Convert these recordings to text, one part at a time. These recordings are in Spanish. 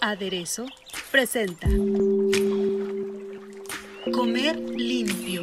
Aderezo presenta Comer limpio.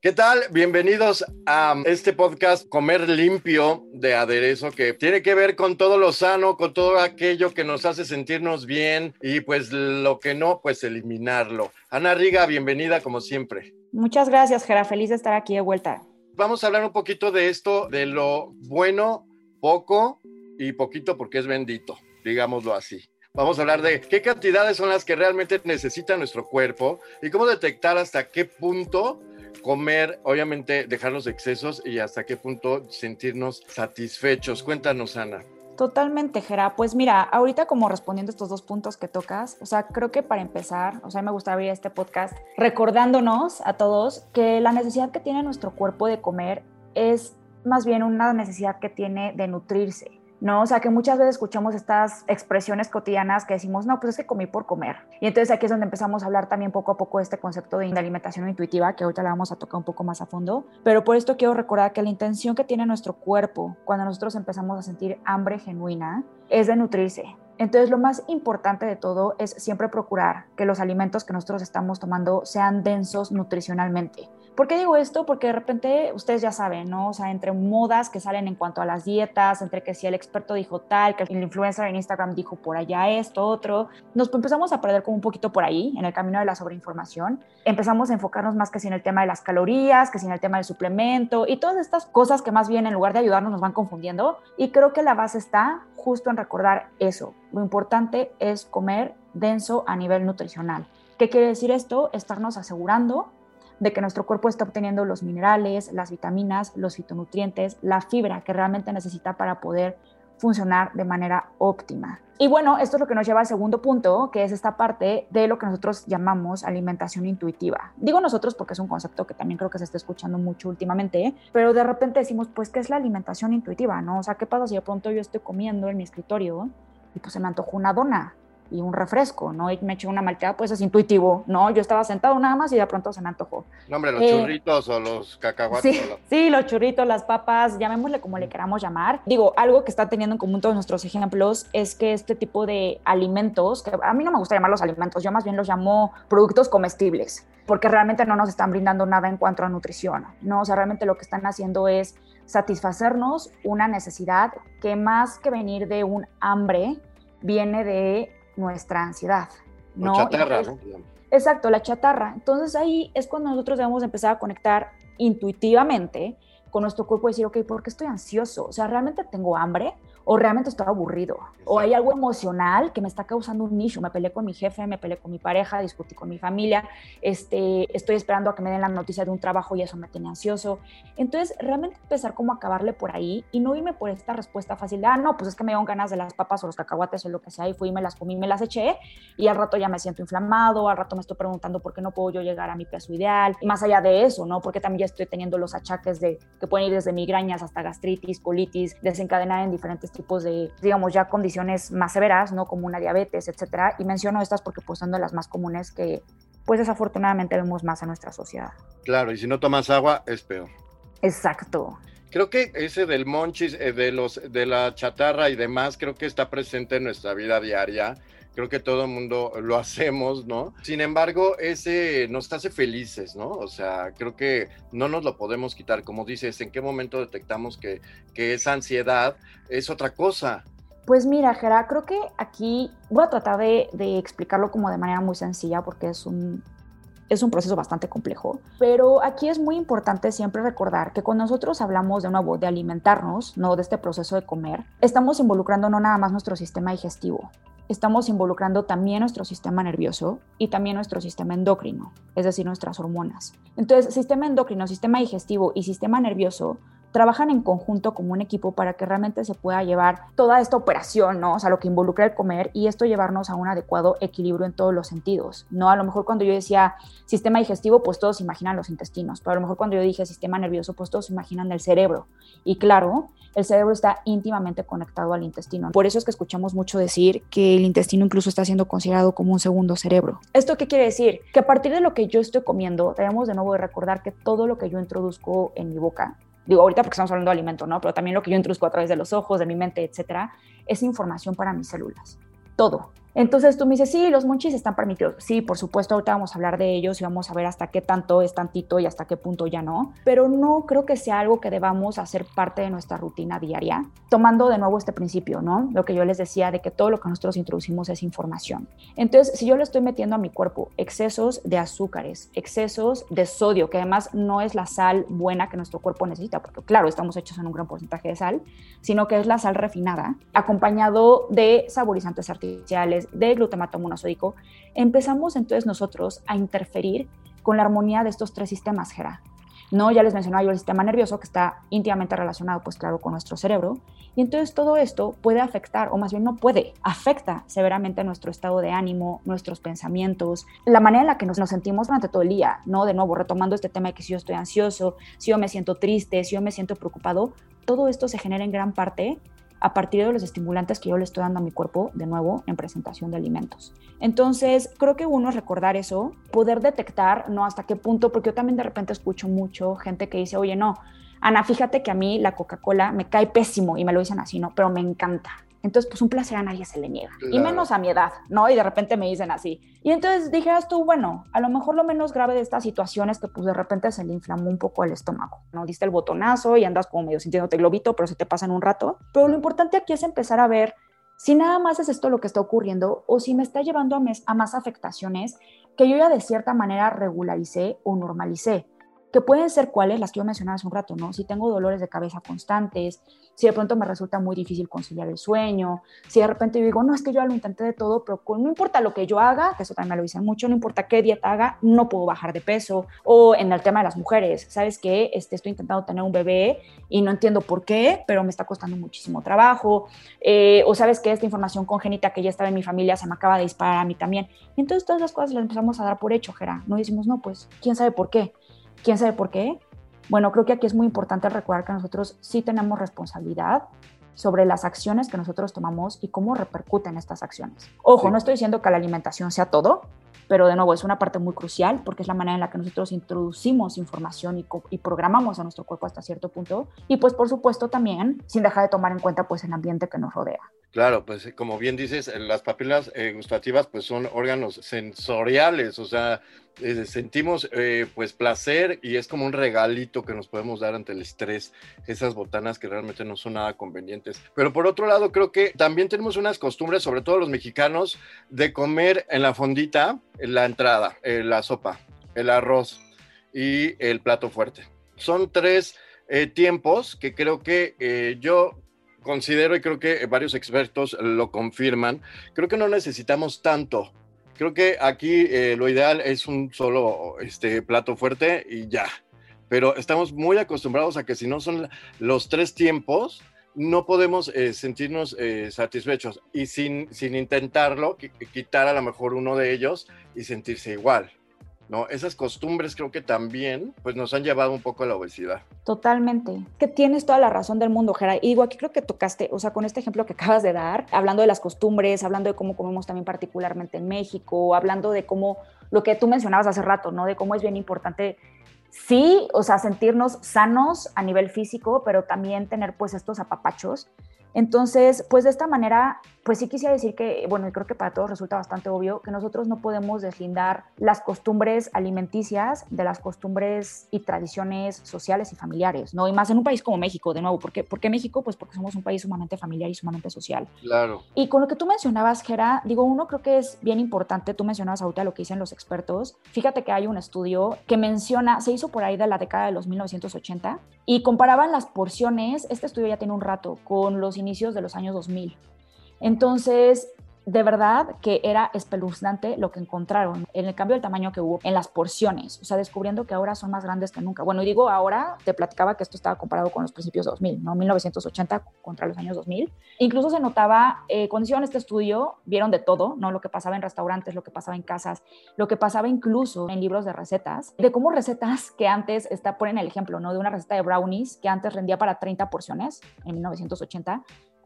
¿Qué tal? Bienvenidos a este podcast Comer Limpio de Aderezo que tiene que ver con todo lo sano, con todo aquello que nos hace sentirnos bien y pues lo que no, pues eliminarlo. Ana Riga, bienvenida como siempre. Muchas gracias, Gera. Feliz de estar aquí de vuelta. Vamos a hablar un poquito de esto, de lo bueno, poco y poquito porque es bendito, digámoslo así. Vamos a hablar de qué cantidades son las que realmente necesita nuestro cuerpo y cómo detectar hasta qué punto comer, obviamente dejar los excesos y hasta qué punto sentirnos satisfechos. Cuéntanos, Ana. Totalmente, Gera. Pues mira, ahorita como respondiendo estos dos puntos que tocas, o sea, creo que para empezar, o sea, me gustaría abrir este podcast recordándonos a todos que la necesidad que tiene nuestro cuerpo de comer es más bien una necesidad que tiene de nutrirse. ¿No? O sea, que muchas veces escuchamos estas expresiones cotidianas que decimos, no, pues es que comí por comer. Y entonces aquí es donde empezamos a hablar también poco a poco de este concepto de alimentación intuitiva, que ahorita le vamos a tocar un poco más a fondo. Pero por esto quiero recordar que la intención que tiene nuestro cuerpo cuando nosotros empezamos a sentir hambre genuina es de nutrirse. Entonces, lo más importante de todo es siempre procurar que los alimentos que nosotros estamos tomando sean densos nutricionalmente. ¿Por qué digo esto? Porque de repente ustedes ya saben, ¿no? O sea, entre modas que salen en cuanto a las dietas, entre que si el experto dijo tal, que el influencer en Instagram dijo por allá esto, otro, nos empezamos a perder como un poquito por ahí, en el camino de la sobreinformación. Empezamos a enfocarnos más que si en el tema de las calorías, que si en el tema del suplemento y todas estas cosas que más bien en lugar de ayudarnos nos van confundiendo. Y creo que la base está justo en recordar eso. Lo importante es comer denso a nivel nutricional. ¿Qué quiere decir esto? Estarnos asegurando de que nuestro cuerpo está obteniendo los minerales, las vitaminas, los fitonutrientes, la fibra que realmente necesita para poder funcionar de manera óptima. Y bueno, esto es lo que nos lleva al segundo punto, que es esta parte de lo que nosotros llamamos alimentación intuitiva. Digo nosotros porque es un concepto que también creo que se está escuchando mucho últimamente, pero de repente decimos, pues, ¿qué es la alimentación intuitiva? ¿No? O sea, ¿qué pasa si de pronto yo estoy comiendo en mi escritorio y pues se me antojó una dona? Y un refresco, ¿no? Y me eché una malteada, pues es intuitivo, ¿no? Yo estaba sentado nada más y de pronto se me antojó. No, hombre, los eh, churritos o los cacahuates. Sí, sí, los churritos, las papas, llamémosle como le queramos llamar. Digo, algo que está teniendo en común todos nuestros ejemplos es que este tipo de alimentos, que a mí no me gusta llamarlos alimentos, yo más bien los llamo productos comestibles, porque realmente no nos están brindando nada en cuanto a nutrición, ¿no? O sea, realmente lo que están haciendo es satisfacernos una necesidad que más que venir de un hambre, viene de nuestra ansiedad. ¿no? La chatarra, ¿no? Exacto, la chatarra. Entonces ahí es cuando nosotros debemos empezar a conectar intuitivamente con nuestro cuerpo y decir, ok, ¿por qué estoy ansioso? O sea, ¿realmente tengo hambre? O realmente estoy aburrido, o hay algo emocional que me está causando un nicho, me peleé con mi jefe, me peleé con mi pareja, discutí con mi familia, este, estoy esperando a que me den la noticia de un trabajo y eso me tiene ansioso. Entonces, realmente empezar como a acabarle por ahí y no irme por esta respuesta fácil de, ah, no, pues es que me dieron ganas de las papas o los cacahuates o lo que sea y fui y me las comí, me las eché y al rato ya me siento inflamado, al rato me estoy preguntando por qué no puedo yo llegar a mi peso ideal y más allá de eso, ¿no? Porque también ya estoy teniendo los achaques de que pueden ir desde migrañas hasta gastritis, colitis, desencadenar en diferentes tipos de, digamos, ya condiciones más severas, ¿no? Como una diabetes, etcétera. Y menciono estas porque pues son de las más comunes que, pues desafortunadamente vemos más en nuestra sociedad. Claro, y si no tomas agua, es peor. Exacto. Creo que ese del monchis, eh, de, los, de la chatarra y demás, creo que está presente en nuestra vida diaria creo que todo el mundo lo hacemos, ¿no? Sin embargo, ese nos hace felices, ¿no? O sea, creo que no nos lo podemos quitar. Como dices, ¿en qué momento detectamos que, esa ansiedad es otra cosa? Pues mira, Gera, creo que aquí voy a tratar de, de explicarlo como de manera muy sencilla porque es un, es un proceso bastante complejo, pero aquí es muy importante siempre recordar que cuando nosotros hablamos de nuevo de alimentarnos, no de este proceso de comer, estamos involucrando no nada más nuestro sistema digestivo, estamos involucrando también nuestro sistema nervioso y también nuestro sistema endocrino, es decir, nuestras hormonas. Entonces, sistema endocrino, sistema digestivo y sistema nervioso trabajan en conjunto como un equipo para que realmente se pueda llevar toda esta operación, ¿no? O sea, lo que involucra el comer y esto llevarnos a un adecuado equilibrio en todos los sentidos, ¿no? A lo mejor cuando yo decía sistema digestivo, pues todos imaginan los intestinos, pero a lo mejor cuando yo dije sistema nervioso, pues todos imaginan el cerebro. Y claro, el cerebro está íntimamente conectado al intestino. Por eso es que escuchamos mucho decir que el intestino incluso está siendo considerado como un segundo cerebro. ¿Esto qué quiere decir? Que a partir de lo que yo estoy comiendo, debemos de nuevo de recordar que todo lo que yo introduzco en mi boca digo ahorita porque estamos hablando de alimento, ¿no? Pero también lo que yo introduzco a través de los ojos, de mi mente, etcétera, es información para mis células. Todo. Entonces tú me dices, sí, los monchis están permitidos. Sí, por supuesto, ahorita vamos a hablar de ellos y vamos a ver hasta qué tanto es tantito y hasta qué punto ya no. Pero no creo que sea algo que debamos hacer parte de nuestra rutina diaria, tomando de nuevo este principio, ¿no? Lo que yo les decía de que todo lo que nosotros introducimos es información. Entonces, si yo le estoy metiendo a mi cuerpo excesos de azúcares, excesos de sodio, que además no es la sal buena que nuestro cuerpo necesita, porque claro, estamos hechos en un gran porcentaje de sal, sino que es la sal refinada, acompañado de saborizantes artificiales, de glutamato monosódico, empezamos entonces nosotros a interferir con la armonía de estos tres sistemas, Gera. No, ya les mencionaba yo el sistema nervioso que está íntimamente relacionado, pues claro, con nuestro cerebro. Y entonces todo esto puede afectar, o más bien no puede, afecta severamente nuestro estado de ánimo, nuestros pensamientos, la manera en la que nos, nos sentimos durante todo el día, ¿no? De nuevo, retomando este tema de que si yo estoy ansioso, si yo me siento triste, si yo me siento preocupado, todo esto se genera en gran parte a partir de los estimulantes que yo le estoy dando a mi cuerpo, de nuevo, en presentación de alimentos. Entonces, creo que uno es recordar eso, poder detectar, ¿no? Hasta qué punto, porque yo también de repente escucho mucho gente que dice, oye, no, Ana, fíjate que a mí la Coca-Cola me cae pésimo y me lo dicen así, ¿no? Pero me encanta. Entonces, pues un placer a nadie se le niega. Y menos a mi edad, ¿no? Y de repente me dicen así. Y entonces dijeras tú, bueno, a lo mejor lo menos grave de esta situación es que pues de repente se le inflamó un poco el estómago, ¿no? Diste el botonazo y andas como medio sintiéndote globito, pero se te pasa en un rato. Pero lo importante aquí es empezar a ver si nada más es esto lo que está ocurriendo o si me está llevando a, a más afectaciones que yo ya de cierta manera regularicé o normalicé que pueden ser cuáles, las que yo mencionaba hace un rato, ¿no? Si tengo dolores de cabeza constantes, si de pronto me resulta muy difícil conciliar el sueño, si de repente yo digo, no, es que yo lo intenté de todo, pero no importa lo que yo haga, que eso también me lo dicen mucho, no importa qué dieta haga, no puedo bajar de peso. O en el tema de las mujeres, ¿sabes qué? Este, estoy intentando tener un bebé y no entiendo por qué, pero me está costando muchísimo trabajo. Eh, o sabes que esta información congénita que ya estaba en mi familia se me acaba de disparar a mí también. Y entonces todas las cosas las empezamos a dar por hecho, Gera. No decimos, no, pues, ¿quién sabe por qué? ¿Quién sabe por qué? Bueno, creo que aquí es muy importante recordar que nosotros sí tenemos responsabilidad sobre las acciones que nosotros tomamos y cómo repercuten estas acciones. Ojo, no estoy diciendo que la alimentación sea todo, pero de nuevo es una parte muy crucial porque es la manera en la que nosotros introducimos información y, y, programamos a nuestro cuerpo hasta cierto punto y pues por supuesto también sin dejar de tomar en cuenta pues el ambiente que nos rodea. Claro, pues como bien dices, las papilas eh, gustativas pues son órganos sensoriales, o sea, eh, sentimos eh, pues placer y es como un regalito que nos podemos dar ante el estrés, esas botanas que realmente no son nada convenientes. Pero por otro lado, creo que también tenemos unas costumbres, sobre todo los mexicanos, de comer en la fondita, en la entrada, la sopa, el arroz y el plato fuerte. Son tres tiempos que creo que yo considero y creo que varios expertos lo confirman, creo que no necesitamos tanto. Creo que aquí eh, lo ideal es un solo este, plato fuerte y ya. Pero estamos muy acostumbrados a que si no son los tres tiempos, no podemos eh, sentirnos eh, satisfechos y sin, sin intentarlo, quitar a lo mejor uno de ellos y sentirse igual. ¿No? Esas costumbres creo que también pues nos han llevado un poco a la obesidad. Totalmente. Que tienes toda la razón del mundo, Jera. Y aquí creo que tocaste, o sea, con este ejemplo que acabas de dar, hablando de las costumbres, hablando de cómo comemos también particularmente en México, hablando de cómo, lo que tú mencionabas hace rato, ¿no? De cómo es bien importante sí, o sea, sentirnos sanos a nivel físico, pero también tener pues estos apapachos entonces, pues de esta manera, pues sí quisiera decir que, bueno, y creo que para todos resulta bastante obvio que nosotros no podemos deslindar las costumbres alimenticias de las costumbres y tradiciones sociales y familiares, ¿no? Y más en un país como México, de nuevo, ¿por qué, ¿por qué México? Pues porque somos un país sumamente familiar y sumamente social. Claro. Y con lo que tú mencionabas, Gera, digo, uno creo que es bien importante, tú mencionabas ahorita lo que dicen los expertos, fíjate que hay un estudio que menciona, se hizo por ahí de la década de los 1980 y comparaban las porciones, este estudio ya tiene un rato, con los inicios de los años 2000. Entonces, de verdad que era espeluznante lo que encontraron en el cambio del tamaño que hubo en las porciones, o sea, descubriendo que ahora son más grandes que nunca. Bueno, y digo ahora, te platicaba que esto estaba comparado con los principios de 2000, ¿no? 1980 contra los años 2000. Incluso se notaba, eh, cuando hicieron este estudio, vieron de todo, ¿no? Lo que pasaba en restaurantes, lo que pasaba en casas, lo que pasaba incluso en libros de recetas, de cómo recetas que antes, está, ponen el ejemplo, ¿no? De una receta de brownies que antes rendía para 30 porciones en 1980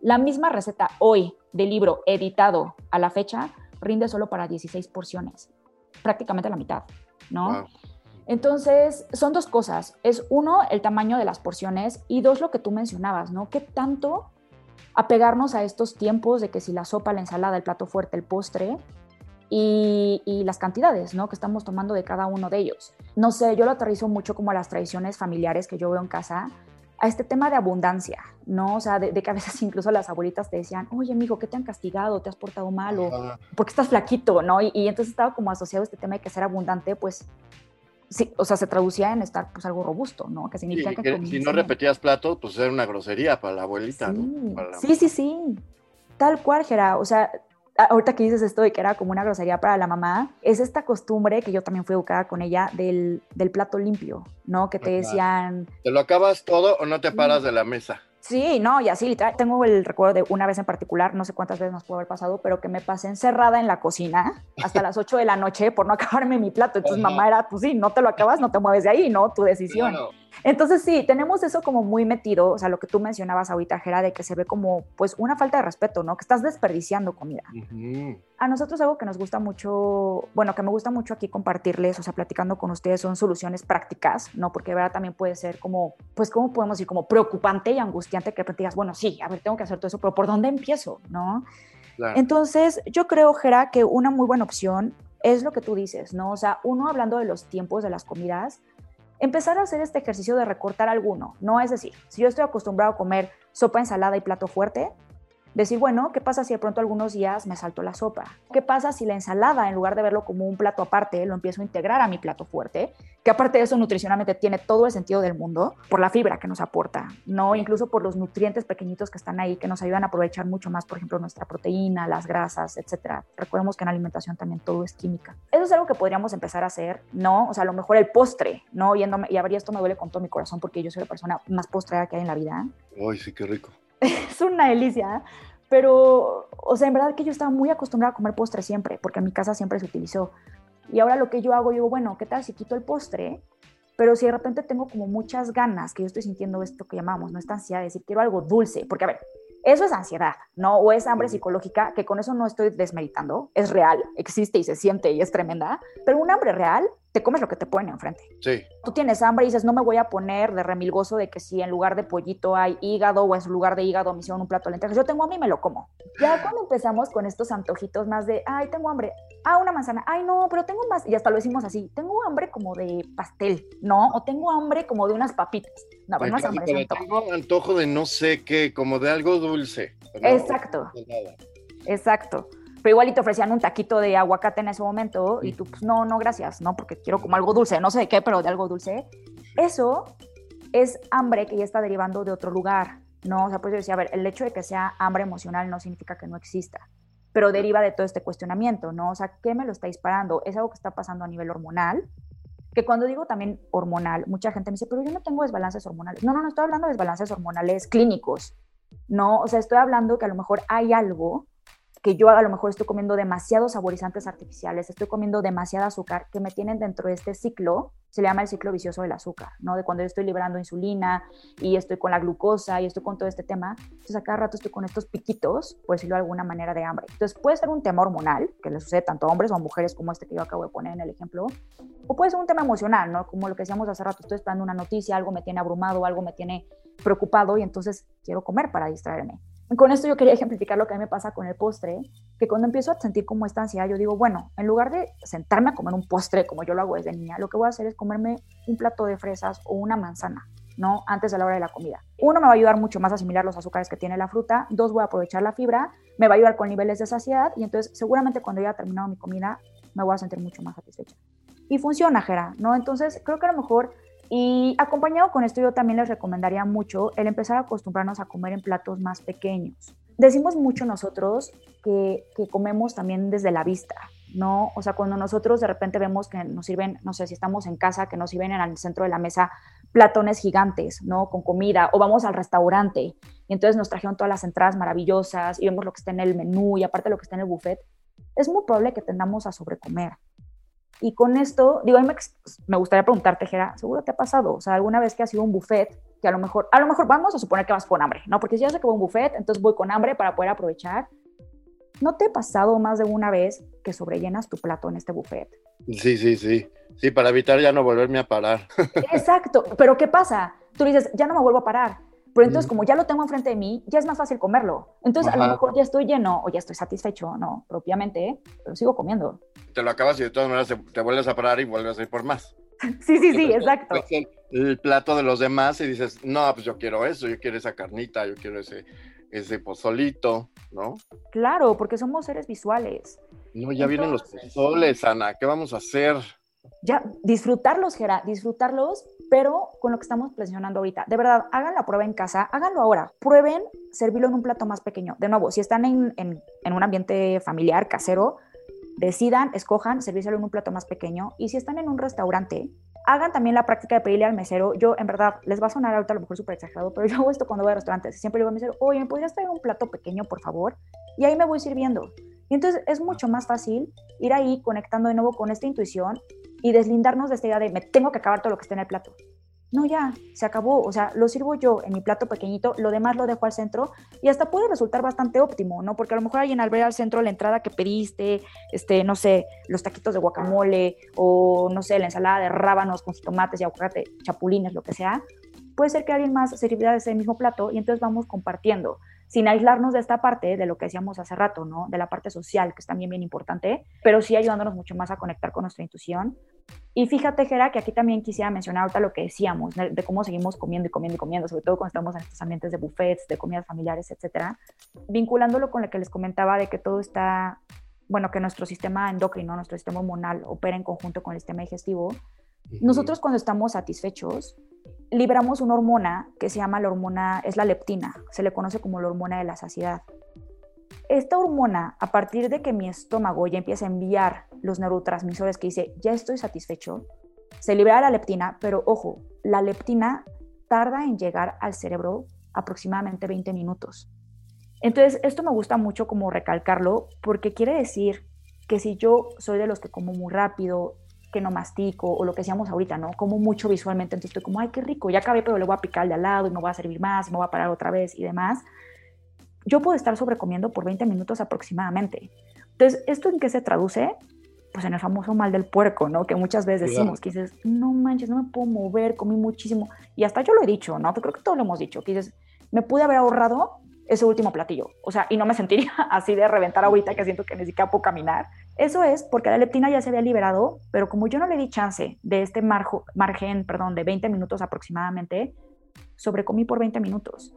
la misma receta hoy del libro editado a la fecha rinde solo para 16 porciones, prácticamente la mitad, ¿no? Entonces, son dos cosas. Es uno, el tamaño de las porciones y dos, lo que tú mencionabas, ¿no? ¿Qué tanto apegarnos a estos tiempos de que si la sopa, la ensalada, el plato fuerte, el postre y, y, las cantidades, ¿no? Que estamos tomando de cada uno de ellos. No sé, yo lo aterrizo mucho como a las tradiciones familiares que yo veo en casa a este tema de abundancia, ¿no? O sea, de, que a veces incluso las abuelitas te decían, oye, amigo, ¿qué te han castigado? ¿Te has portado mal? ¿O por qué estás flaquito? ¿no? Y, entonces estaba como asociado este tema de que ser abundante, pues, sí, o sea, se traducía en estar, pues, algo robusto, ¿no? Que significa que... si no repetías plato, pues era una grosería para la abuelita, sí. ¿no? Sí, sí, sí. Tal cual, Gera. O sea, ahorita que dices esto de que era como una grosería para la mamá, es esta costumbre que yo también fui educada con ella del, del plato limpio, ¿no? Que te decían... ¿Te lo acabas todo o no te paras de la mesa? Sí, no, y así, tengo el recuerdo de una vez en particular, no sé cuántas veces nos pudo haber pasado, pero que me pasé encerrada en la cocina hasta las 8 de la noche por no acabarme mi plato. Entonces mamá era, pues sí, no te lo acabas, no te mueves de ahí, ¿no? Tu decisión. Entonces sí, tenemos eso como muy metido, o sea, lo que tú mencionabas ahorita, Jera, de que se ve como pues una falta de respeto, ¿no? Que estás desperdiciando comida. A nosotros algo que nos gusta mucho, bueno, que me gusta mucho aquí compartirles, o sea, platicando con ustedes, son soluciones prácticas, ¿no? Porque verdad también puede ser como, pues, ¿cómo podemos decir? Como preocupante y angustiante que digas, bueno, sí, a ver, tengo que hacer todo eso, pero ¿por dónde empiezo? ¿No? Entonces, yo creo, Jera, que una muy buena opción es lo que tú dices, ¿no? O sea, uno hablando de los tiempos de las comidas, empezar a hacer este ejercicio de recortar alguno, ¿no? Es decir, si yo estoy acostumbrado a comer sopa, ensalada y plato fuerte, decir, bueno, ¿qué pasa si de pronto algunos días me salto la sopa? ¿Qué pasa si la ensalada, en lugar de verlo como un plato aparte, lo empiezo a integrar a mi plato fuerte? Que aparte de eso, nutricionalmente tiene todo el sentido del mundo por la fibra que nos aporta, ¿no? Incluso por los nutrientes pequeñitos que están ahí, que nos ayudan a aprovechar mucho más, por ejemplo, nuestra proteína, las grasas, etcétera. Recordemos que en alimentación también todo es química. Eso es algo que podríamos empezar a hacer, ¿no? O sea, a lo mejor el postre, ¿no? Yéndome, y a ver, esto me duele con todo mi corazón porque yo soy la persona más postrera que hay en la vida. Ay, sí, qué rico. es una delicia, pero, o sea, en verdad que yo estaba muy acostumbrada a comer postre siempre, porque en mi casa siempre se utilizó. Y ahora lo que yo hago, digo, bueno, ¿qué tal si quito el postre? Pero si de repente tengo como muchas ganas, que yo estoy sintiendo esto que llamamos, ¿no? Esta ansiedad de decir, quiero algo dulce, porque a ver, eso es ansiedad, ¿no? O es hambre psicológica, que con eso no estoy desmeritando, es real, existe y se siente y es tremenda, pero un hambre real te comes lo que te ponen enfrente. Sí. Tú tienes hambre y dices, no me voy a poner de remilgoso de que si en lugar de pollito hay hígado o en lugar de hígado me hicieron un plato de lentejas. Yo tengo hambre y me lo como. Ya cuando empezamos con estos antojitos más de, ay, tengo hambre, ah, una manzana, ay, no, pero tengo más, y hasta lo decimos así, tengo hambre como de pastel, ¿no? O tengo hambre como de unas papitas. No, pero no es hambre, antojo. Tengo antojo de no sé qué, como de algo dulce. Exacto. Exacto pero igual y te ofrecían un taquito de aguacate en ese momento y tú, pues no, no, gracias, ¿no? Porque quiero como algo dulce, no sé de qué, pero de algo dulce. Eso es hambre que ya está derivando de otro lugar, ¿no? O sea, pues yo decía, a ver, el hecho de que sea hambre emocional no significa que no exista, pero deriva de todo este cuestionamiento, ¿no? O sea, ¿qué me lo está disparando? Es algo que está pasando a nivel hormonal, que cuando digo también hormonal, mucha gente me dice, pero yo no tengo desbalances hormonales. No, no, no estoy hablando de desbalances hormonales clínicos, no, o sea, estoy hablando que a lo mejor hay algo que yo a lo mejor estoy comiendo demasiados saborizantes artificiales, estoy comiendo demasiado azúcar que me tienen dentro de este ciclo, se le llama el ciclo vicioso del azúcar, ¿no? De cuando yo estoy liberando insulina y estoy con la glucosa y estoy con todo este tema, entonces a cada rato estoy con estos piquitos, por decirlo de alguna manera, de hambre. Entonces puede ser un tema hormonal, que le sucede tanto a hombres o a mujeres como este que yo acabo de poner en el ejemplo, o puede ser un tema emocional, ¿no? Como lo que decíamos hace rato, estoy esperando una noticia, algo me tiene abrumado, algo me tiene preocupado y entonces quiero comer para distraerme. Con esto yo quería ejemplificar lo que a mí me pasa con el postre, que cuando empiezo a sentir como esta ansiedad, yo digo, bueno, en lugar de sentarme a comer un postre como yo lo hago desde niña, lo que voy a hacer es comerme un plato de fresas o una manzana, ¿no? Antes de la hora de la comida. Uno, me va a ayudar mucho más a asimilar los azúcares que tiene la fruta. Dos, voy a aprovechar la fibra, me va a ayudar con niveles de saciedad y entonces seguramente cuando haya terminado mi comida me voy a sentir mucho más satisfecha. Y funciona, Jera, ¿no? Entonces creo que a lo mejor y acompañado con esto, yo también les recomendaría mucho el empezar a acostumbrarnos a comer en platos más pequeños. decimos mucho nosotros que, que comemos también desde la vista, ¿no? O sea, cuando nosotros de repente vemos que nos sirven, no sé, si estamos en casa, que nos sirven en el centro de la mesa platones gigantes, ¿no? Con comida, o vamos al restaurante y entonces nos trajeron todas las entradas maravillosas y vemos lo que está en el menú y aparte lo que está en el buffet, es muy probable que tendamos a sobrecomer. Y con esto, digo, a mí me, gustaría preguntarte, Jera, ¿seguro te ha pasado? O sea, alguna vez que has ido a un buffet, que a lo mejor, a lo mejor vamos a suponer que vas con hambre, ¿no? Porque si ya sé que voy a un buffet, entonces voy con hambre para poder aprovechar. ¿No te ha pasado más de una vez que sobrellenas tu plato en este buffet? Sí, sí, sí. Sí, para evitar ya no volverme a parar. Exacto. Pero ¿qué pasa? Tú dices, ya no me vuelvo a parar. Pero entonces, como ya lo tengo enfrente de mí, ya es más fácil comerlo. Entonces, a lo mejor ya estoy lleno o ya estoy satisfecho, no propiamente, pero sigo comiendo. Te lo acabas y de todas maneras te, vuelves a parar y vuelves a ir por más. sí, sí, sí, exacto. El, el, plato de los demás y dices, no, pues yo quiero eso, yo quiero esa carnita, yo quiero ese, ese pozolito, ¿no? Claro, porque somos seres visuales. No, ya vienen los pozoles, Ana, ¿qué vamos a hacer? Ya, disfrutarlos, Gera, disfrutarlos pero con lo que estamos presionando ahorita. De verdad, hagan la prueba en casa, háganlo ahora. Prueben servirlo en un plato más pequeño. De nuevo, si están en, un ambiente familiar, casero, decidan, escojan servírselo en un plato más pequeño. Y si están en un restaurante, hagan también la práctica de pedirle al mesero. Yo, en verdad, les va a sonar ahorita a lo mejor súper exagerado, pero yo hago esto cuando voy a restaurantes. Siempre le digo al mesero, oye, ¿me podrías traer un plato pequeño, por favor? Y ahí me voy sirviendo. Y entonces es mucho más fácil ir ahí conectando de nuevo con esta intuición y deslindarnos de esta idea de me tengo que acabar todo lo que está en el plato. No, ya, se acabó. O sea, lo sirvo yo en mi plato pequeñito, lo demás lo dejo al centro y hasta puede resultar bastante óptimo, ¿no? Porque a lo mejor alguien al ver al centro la entrada que pediste, este, no sé, los taquitos de guacamole o, no sé, la ensalada de rábanos con tomates y aguacate, chapulines, lo que sea, puede ser que alguien más se sirva de ese mismo plato y entonces vamos compartiendo sin aislarnos de esta parte, de lo que decíamos hace rato, ¿no? De la parte social, que es también bien importante, pero sí ayudándonos mucho más a conectar con nuestra intuición. Y fíjate, Gera, que aquí también quisiera mencionar ahorita lo que decíamos, de, cómo seguimos comiendo y comiendo y comiendo, sobre todo cuando estamos en estos ambientes de buffets, de comidas familiares, etcétera, vinculándolo con lo que les comentaba de que todo está, bueno, que nuestro sistema endocrino, nuestro sistema hormonal opera en conjunto con el sistema digestivo. Nosotros cuando estamos satisfechos, liberamos una hormona que se llama la hormona, es la leptina, se le conoce como la hormona de la saciedad. Esta hormona, a partir de que mi estómago ya empieza a enviar los neurotransmisores que dice, ya estoy satisfecho, se libera la leptina, pero ojo, la leptina tarda en llegar al cerebro aproximadamente 20 minutos. Entonces, esto me gusta mucho como recalcarlo porque quiere decir que si yo soy de los que como muy rápido, que no mastico o lo que decíamos ahorita, ¿no? Como mucho visualmente, entonces estoy como, ay, qué rico, ya acabé, pero le voy a picar de al lado y me voy a servir más, me voy a parar otra vez y demás. Yo puedo estar sobrecomiendo por 20 minutos aproximadamente. Entonces, ¿esto en qué se traduce? Pues en el famoso mal del puerco, ¿no? Que muchas veces decimos, que dices, no manches, no me puedo mover, comí muchísimo. Y hasta yo lo he dicho, ¿no? creo que todos lo hemos dicho, que dices, me pude haber ahorrado ese último platillo. O sea, y no me sentiría así de reventar ahorita que siento que ni siquiera puedo caminar. Eso es porque la leptina ya se había liberado, pero como yo no le di chance de este margen, perdón, de 20 minutos aproximadamente, sobrecomí por 20 minutos.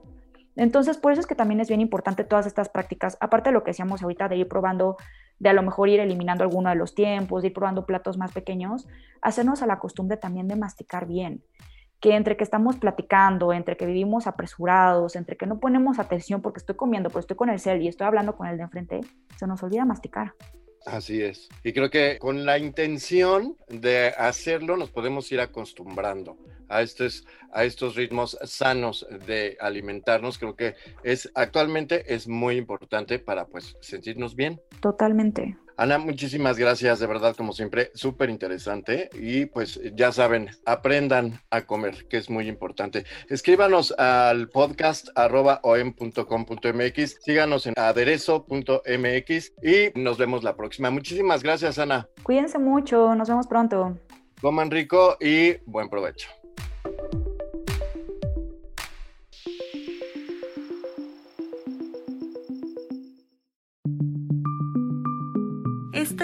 Entonces, por eso es que también es bien importante todas estas prácticas, aparte de lo que decíamos ahorita de ir probando, de a lo mejor ir eliminando alguno de los tiempos, de ir probando platos más pequeños, hacernos a la costumbre también de masticar bien que entre que estamos platicando, entre que vivimos apresurados, entre que no ponemos atención porque estoy comiendo, pero estoy con el cel y estoy hablando con el de enfrente, se nos olvida masticar. Así es. Y creo que con la intención de hacerlo nos podemos ir acostumbrando a estos, a estos ritmos sanos de alimentarnos. Creo que es actualmente es muy importante para pues sentirnos bien. Totalmente. Ana, muchísimas gracias, de verdad, como siempre, súper interesante. Y pues ya saben, aprendan a comer, que es muy importante. Escríbanos al podcast arroba om.com.mx, síganos en aderezo.mx y nos vemos la próxima. Muchísimas gracias, Ana. Cuídense mucho, nos vemos pronto. Coman rico y buen provecho.